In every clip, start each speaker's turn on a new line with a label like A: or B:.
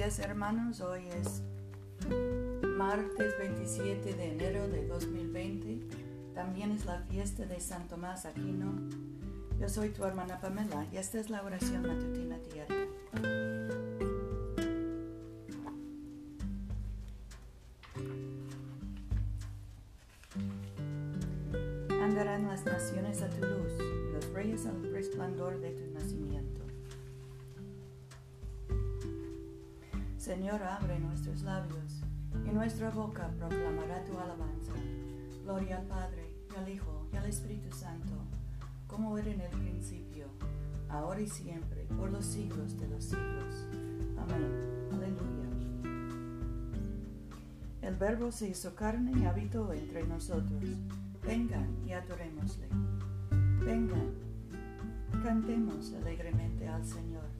A: Días hermanos, hoy es martes 27 de enero de 2020. También es la fiesta de San Tomás Aquino. Yo soy tu hermana Pamela y esta es la oración matutina diaria. Andarán las naciones a tu luz, los reyes al resplandor de tu nacimiento. Señor, abre nuestros labios, y nuestra boca proclamará tu alabanza. Gloria al Padre, al Hijo, y al Espíritu Santo, como era en el principio, ahora y siempre, por los siglos de los siglos. Amén. Aleluya. El Verbo se hizo carne y habitó entre nosotros. Vengan y adorémosle. Vengan, cantemos alegremente al Señor.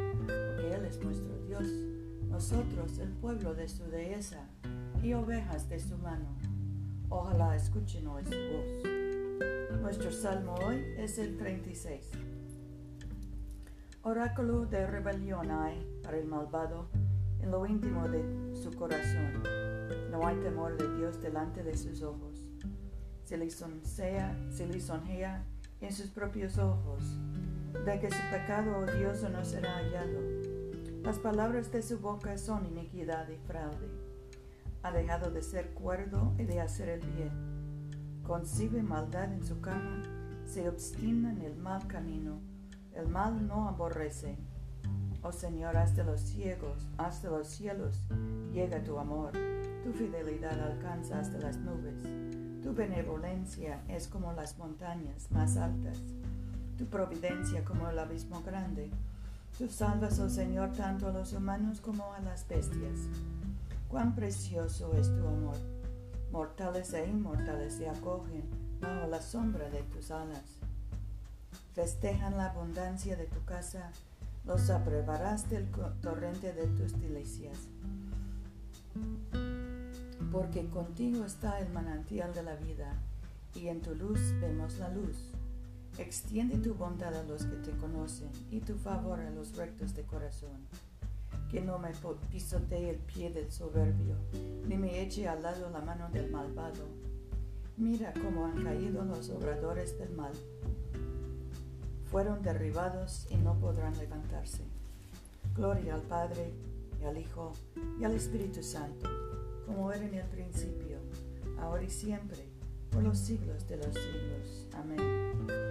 A: Él es nuestro Dios, nosotros el pueblo de su dehesa y ovejas de su mano. Ojalá escuchen hoy su voz. Nuestro salmo hoy es el 36. Oráculo de rebelión hay para el malvado en lo íntimo de su corazón. No hay temor de Dios delante de sus ojos. Se lisonjea, se lisonjea en sus propios ojos, de que su pecado odioso no será hallado. Las palabras de su boca son iniquidad y fraude. Ha dejado de ser cuerdo y de hacer el bien. Concibe maldad en su cama, se obstina en el mal camino. El mal no aborrece. Oh Señor, hasta los ciegos, hasta los cielos, llega tu amor. Tu fidelidad alcanza hasta las nubes. Tu benevolencia es como las montañas más altas. Tu providencia como el abismo grande. Tú salvas, oh Señor, tanto a los humanos como a las bestias. Cuán precioso es tu amor. Mortales e inmortales se acogen bajo la sombra de tus alas. Festejan la abundancia de tu casa, los aprobarás del torrente de tus delicias. Porque contigo está el manantial de la vida, y en tu luz vemos la luz. Extiende tu bondad a los que te conocen, y tu favor a los rectos de corazón. Que no me pisotee el pie del soberbio, ni me eche al lado la mano del malvado. Mira cómo han caído los obradores del mal fueron derribados y no podrán levantarse. Gloria al Padre, y al Hijo, y al Espíritu Santo, como era en el principio, ahora y siempre, por los siglos de los siglos. Amén.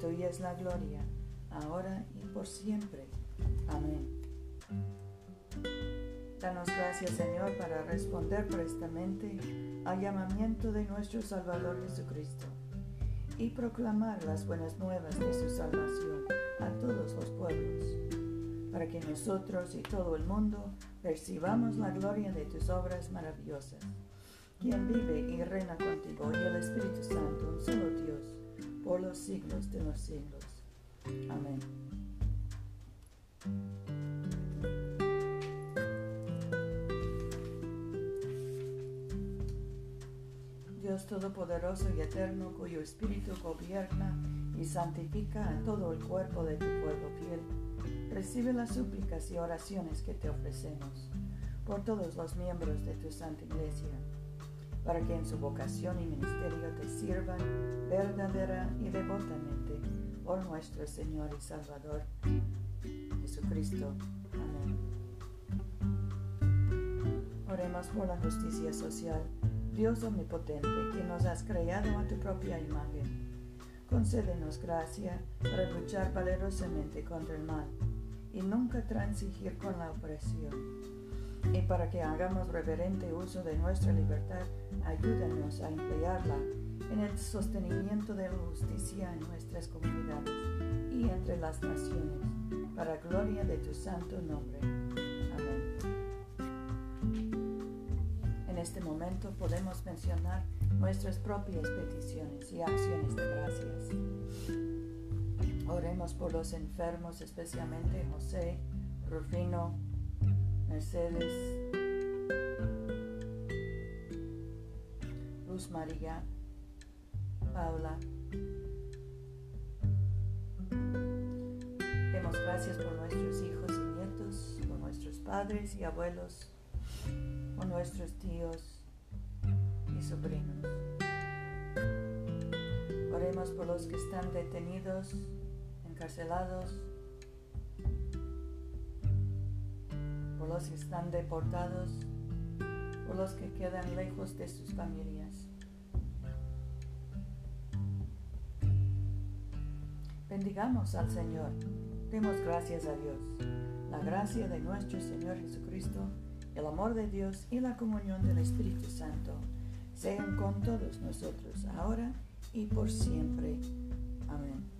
A: tuya es la gloria, ahora y por siempre. Amén. Danos gracias, Señor, para responder prestamente al llamamiento de nuestro Salvador Jesucristo y proclamar las buenas nuevas de su salvación a todos los pueblos, para que nosotros y todo el mundo percibamos la gloria de tus obras maravillosas. Quien vive y reina contigo y el Espíritu Santo, un solo Dios, por los siglos de los siglos. Amén. Dios Todopoderoso y Eterno, cuyo Espíritu gobierna y santifica a todo el cuerpo de tu pueblo fiel, recibe las súplicas y oraciones que te ofrecemos por todos los miembros de tu Santa Iglesia, para que en su vocación y ministerio te sirvan verdadera y devotamente por nuestro Señor y Salvador Jesucristo. Amén. Oremos por la justicia social. Dios omnipotente, que nos has creado a tu propia imagen, concédenos gracia para luchar valerosamente contra el mal y nunca transigir con la opresión. Y para que hagamos reverente uso de nuestra libertad, ayúdanos a emplearla en el sostenimiento de la justicia en nuestras comunidades y entre las naciones, para gloria de tu santo nombre. Amén. En este momento podemos mencionar nuestras propias peticiones y acciones de gracias. Oremos por los enfermos, especialmente José, Rufino, Mercedes, Luz María, Paula. Demos gracias por nuestros hijos y nietos, por nuestros padres y abuelos, por nuestros tíos y sobrinos. Oremos por los que están detenidos, encarcelados, por los que están deportados, por los que quedan lejos de sus familias. Bendigamos al Señor. Demos gracias a Dios. La gracia de nuestro Señor Jesucristo, el amor de Dios y la comunión del Espíritu Santo sean con todos nosotros ahora y por siempre. Amén.